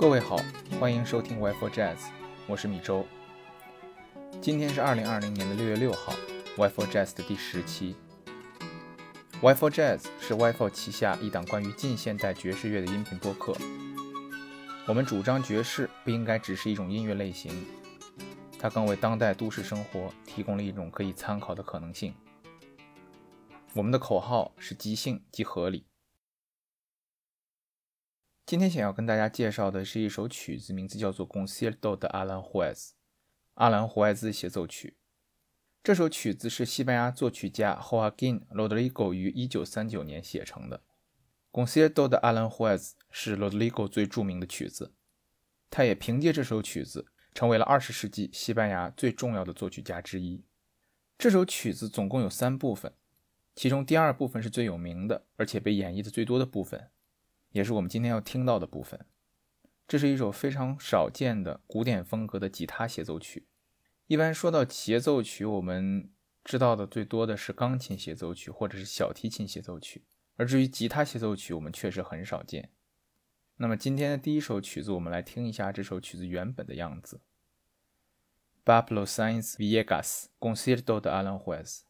各位好，欢迎收听 Wi-Fi Jazz，我是米周。今天是二零二零年的六月六号，Wi-Fi Jazz 的第十期。Wi-Fi Jazz 是 Wi-Fi 旗下一档关于近现代爵士乐的音频播客。我们主张爵士不应该只是一种音乐类型，它更为当代都市生活提供了一种可以参考的可能性。我们的口号是即兴即合理。今天想要跟大家介绍的是一首曲子，名字叫做《Concierto de Alan Juez》，阿兰·胡埃兹协奏曲。这首曲子是西班牙作曲家 Joaquín Rodrigo 于1939年写成的。《Concierto de Alan Juez》是 Rodrigo 最著名的曲子，他也凭借这首曲子成为了20世纪西班牙最重要的作曲家之一。这首曲子总共有三部分，其中第二部分是最有名的，而且被演绎的最多的部分。也是我们今天要听到的部分。这是一首非常少见的古典风格的吉他协奏曲。一般说到协奏曲，我们知道的最多的是钢琴协奏曲或者是小提琴协奏曲，而至于吉他协奏曲，我们确实很少见。那么今天的第一首曲子，我们来听一下这首曲子原本的样子。Pablo Sainz Villegas Concierto de Aranjuez。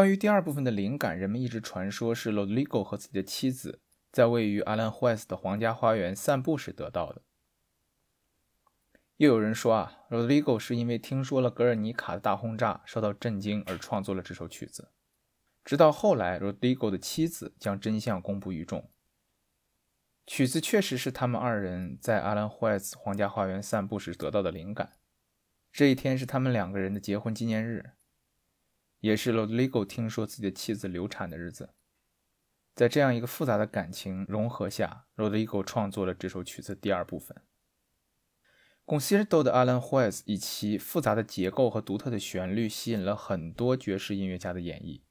关于第二部分的灵感，人们一直传说是 Rodrigo 和自己的妻子在位于 Alan Juez 的皇家花园散步时得到的。又有人说啊，Rodrigo 是因为听说了格尔尼卡的大轰炸受到震惊而创作了这首曲子。直到后来，Rodrigo 的妻子将真相公布于众。曲子确实是他们二人在阿兰霍埃斯皇家花园散步时得到的灵感。这一天是他们两个人的结婚纪念日，也是 Rodrigo 听说自己的妻子流产的日子。在这样一个复杂的感情融合下，Rodrigo 创作了这首曲子第二部分。c o n c e r t o 的 Alan Juez 以其复杂的结构和独特的旋律吸引了很多爵士音乐家的演绎，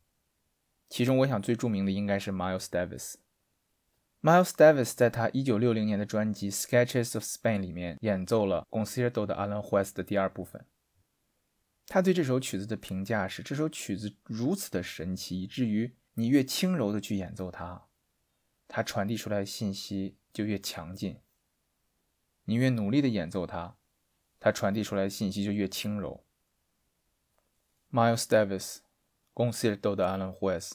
其中我想最著名的应该是 Miles Davis。Miles Davis 在他1960年的专辑《Sketches of Spain》里面演奏了 c o n c e r t o 的 Alan Juez 的第二部分。他对这首曲子的评价是：这首曲子如此的神奇，以至于你越轻柔的去演奏它，它传递出来的信息就越强劲；你越努力的演奏它，它传递出来的信息就越轻柔。Miles Davis 公司也逗的 Alan Hues。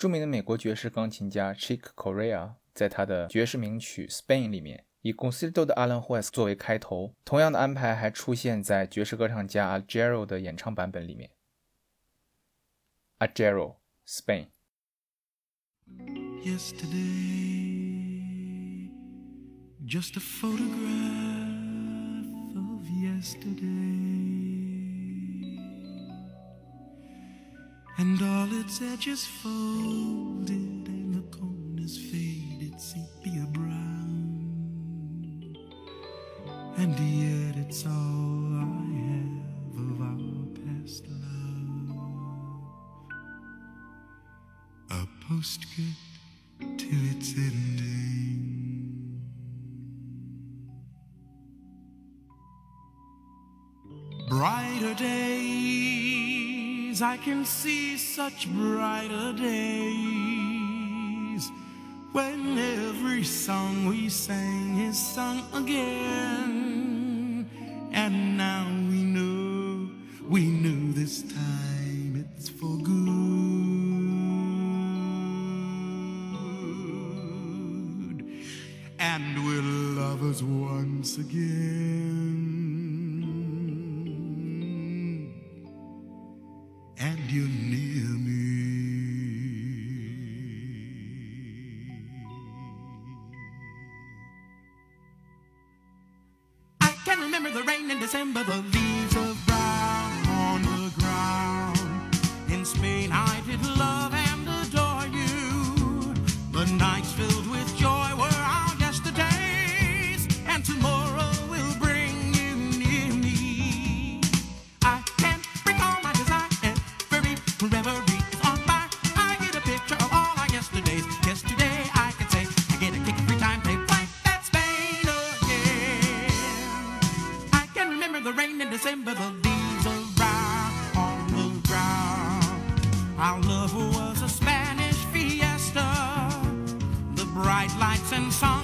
著名的美国爵士钢琴家 Chick Corea 在他的爵士名曲《Spain》里面，以 Concierto 的 Aranjuez 作为开头。同样的安排还出现在爵士歌唱家 Algero 的演唱版本里面。Algero Spain。Yesterday, just a photograph of yesterday. And all its edges folded and the corners faded sepia brown. And yet it's all I have of our past love. A postscript to its ending. I can see such brighter days when every song we sang is sung again. December, the Our love was a Spanish fiesta. The bright lights and songs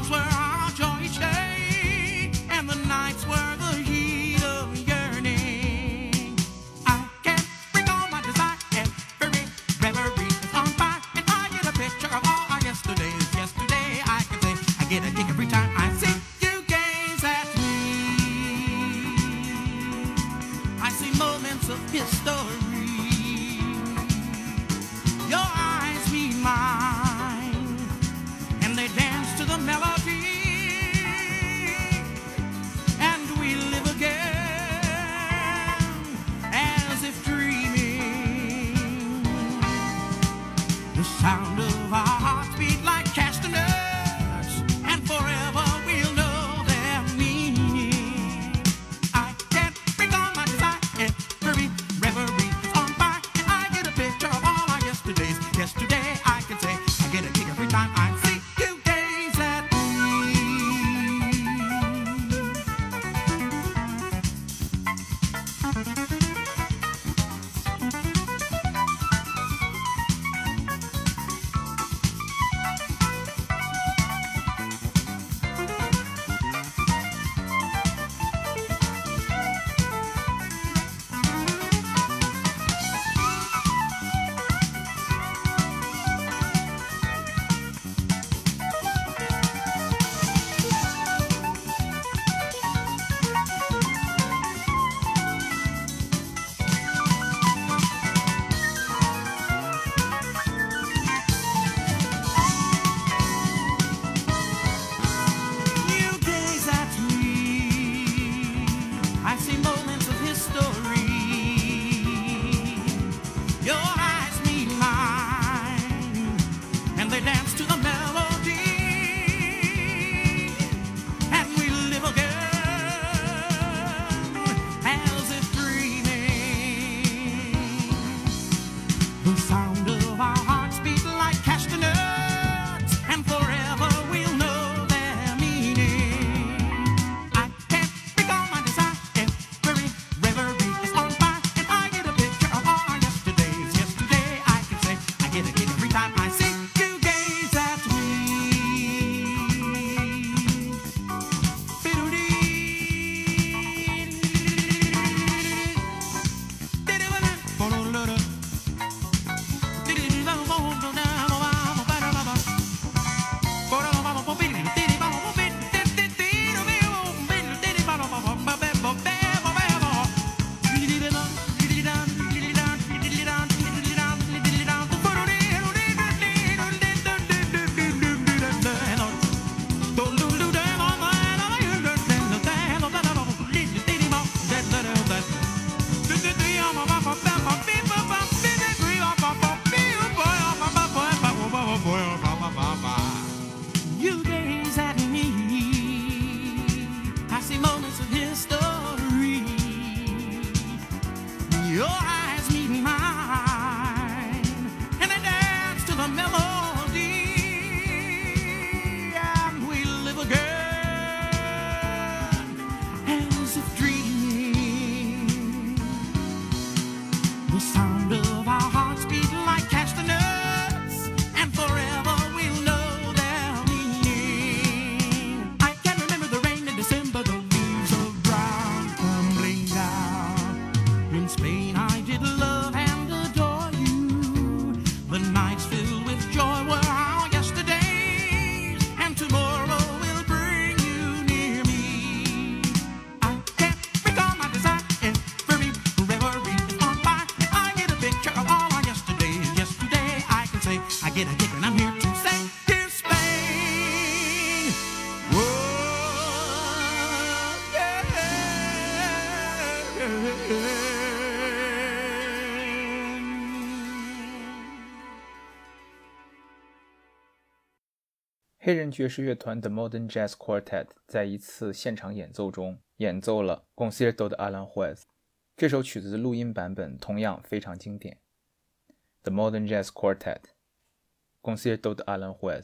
黑人爵士乐团 The Modern Jazz Quartet 在一次现场演奏中演奏了《Concierto de Alan Hues》。这首曲子的录音版本同样非常经典。The Modern Jazz Quartet，《Concierto de Alan Hues》。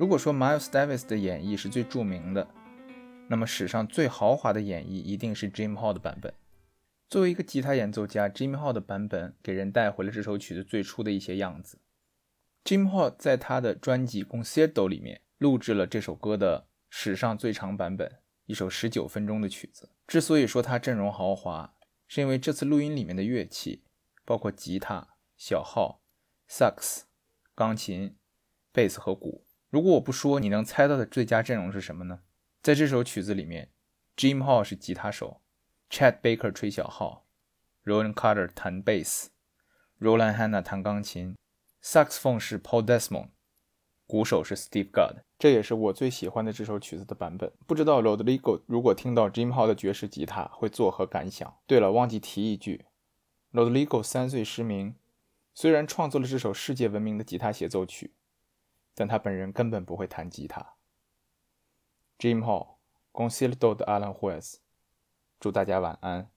如果说 Miles Davis 的演绎是最著名的，那么史上最豪华的演绎一定是 Jim Hall 的版本。作为一个吉他演奏家，Jim Hall 的版本给人带回了这首曲子最初的一些样子。Jim Hall 在他的专辑《Concerto》里面录制了这首歌的史上最长版本，一首十九分钟的曲子。之所以说它阵容豪华，是因为这次录音里面的乐器包括吉他、小号、萨克斯、钢琴、贝斯和鼓。如果我不说，你能猜到的最佳阵容是什么呢？在这首曲子里面，Jim Hall 是吉他手，Chad Baker 吹小号，Roland Carter 弹贝斯，Roland Hanna 弹钢琴，，Saxophone 是 Paul Desmond，鼓手是 Steve Gadd。这也是我最喜欢的这首曲子的版本。不知道 Rodrigo 如果听到 Jim Hall 的爵士吉他会作何感想？对了，忘记提一句，Rodrigo 三岁失明，虽然创作了这首世界闻名的吉他协奏曲。但他本人根本不会弹吉他。Jim Hall，公司里头的 Alan h u e s 祝大家晚安。